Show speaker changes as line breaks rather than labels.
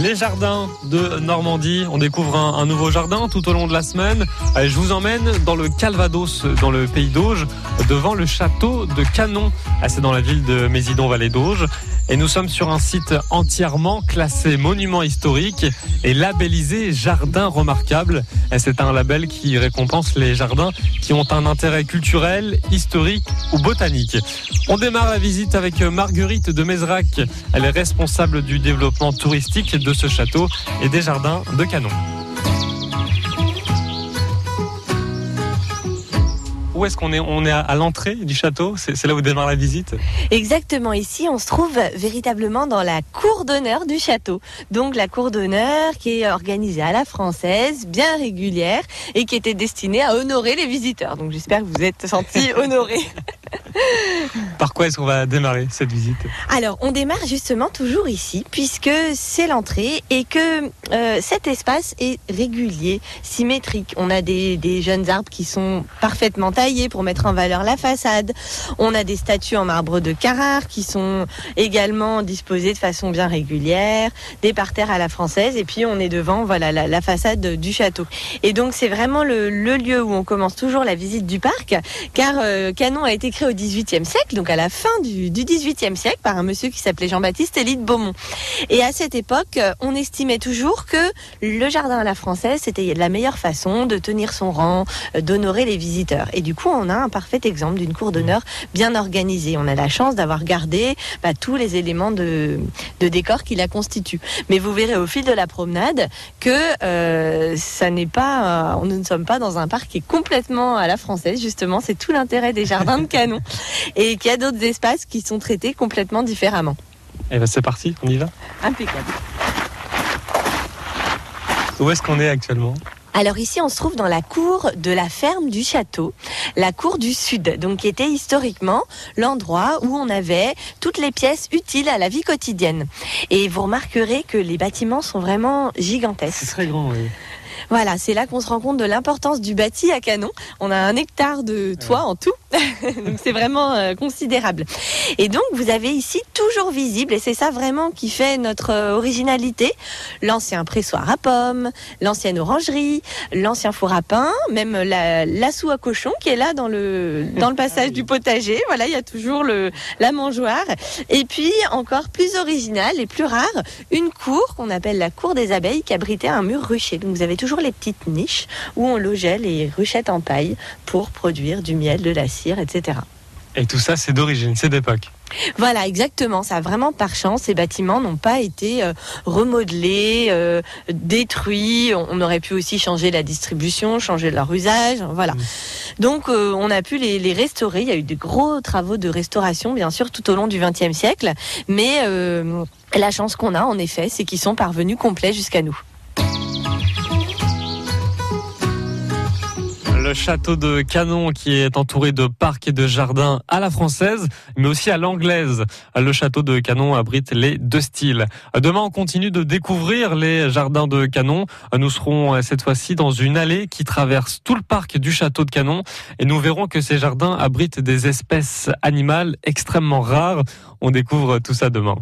Les jardins de Normandie, on découvre un, nouveau jardin tout au long de la semaine. je vous emmène dans le Calvados, dans le pays d'Auge, devant le château de Canon. Ah, c'est dans la ville de Mésidon-Vallée d'Auge. Et nous sommes sur un site entièrement classé monument historique et labellisé jardin remarquable. C'est un label qui récompense les jardins qui ont un intérêt culturel, historique ou botanique. On démarre la visite avec Marguerite de Mézerac. Elle est responsable du développement touristique ce château et des jardins de Canon. où est-ce qu'on est On est à l'entrée du château? C'est là où démarre la visite?
Exactement. Ici, on se trouve véritablement dans la cour d'honneur du château. Donc la cour d'honneur qui est organisée à la française, bien régulière et qui était destinée à honorer les visiteurs. Donc j'espère que vous êtes sentis honorés.
Par quoi est-ce qu'on va démarrer cette visite
Alors, on démarre justement toujours ici, puisque c'est l'entrée et que euh, cet espace est régulier, symétrique. On a des, jeunes arbres qui sont parfaitement taillés pour mettre en valeur la façade. On a des statues en marbre de Carrare qui sont également disposées de façon bien régulière, des parterres à la française, et puis on est devant voilà la, façade du château. Et donc, c'est vraiment le, lieu où on commence toujours la visite du parc, car euh, Canon a été créé au XVIIIe siècle, donc à la fin du, XVIIIe siècle, par un monsieur qui s'appelait Jean-Baptiste Élie de Beaumont. Et à cette époque, euh, on estimait toujours que le jardin à la française, c'était la meilleure façon de tenir son rang, euh, d'honorer les visiteurs. Et du coup, on a un parfait exemple d'une cour d'honneur bien organisée. On a la chance d'avoir gardé bah, tous les éléments de, décor qui la constituent. Mais vous verrez au fil de la promenade que euh, ça n'est pas, nous ne sommes pas dans un parc qui est complètement à la française. Justement, c'est tout l'intérêt des jardins de Canon et qu'il y a d'autres espaces qui sont traités complètement différemment.
Eh ben c'est parti, on y va
Impeccable.
Où est-ce qu'on est actuellement?
Alors ici, on se trouve dans la cour de la ferme du château, la cour du sud, donc qui était historiquement l'endroit où on avait toutes les pièces utiles à la vie quotidienne. Et vous remarquerez que les bâtiments sont vraiment gigantesques.
C'est très grand, oui.
Voilà, c'est là qu'on se rend compte de l'importance du bâti à canon. On a un hectare de toit en tout, donc c'est vraiment euh, considérable. Et donc vous avez ici toujours visible, et c'est ça vraiment qui fait notre euh, originalité, l'ancien pressoir à pommes, l'ancienne orangerie, l'ancien four à pain, même la, la soue à cochon qui est là dans le dans le passage du potager. Voilà, il y a toujours le la mangeoire. Et puis encore plus original et plus rare, une cour qu'on appelle la cour des abeilles qui abritait un mur ruché. Donc vous avez toujours les petites niches où on logeait les ruchettes en paille pour produire du miel, de la cire, etc.
Et tout ça, c'est d'origine, c'est d'époque.
Voilà, exactement. Ça vraiment par chance. Ces bâtiments n'ont pas été euh, remodelés, euh, détruits. On, aurait pu aussi changer la distribution, changer leur usage. Voilà. Mmh. Donc, euh, on a pu les, les, restaurer. Il y a eu de gros travaux de restauration, bien sûr, tout au long du XXe siècle. Mais la chance qu'on a, en effet, c'est qu'ils sont parvenus complets jusqu'à nous.
Château de Canon qui est entouré de parcs et de jardins à la française, mais aussi à l'anglaise. Le château de Canon abrite les deux styles. Demain, on continue de découvrir les jardins de Canon. Nous serons cette fois-ci dans une allée qui traverse tout le parc du château de Canon et nous verrons que ces jardins abritent des espèces animales extrêmement rares. On découvre tout ça demain.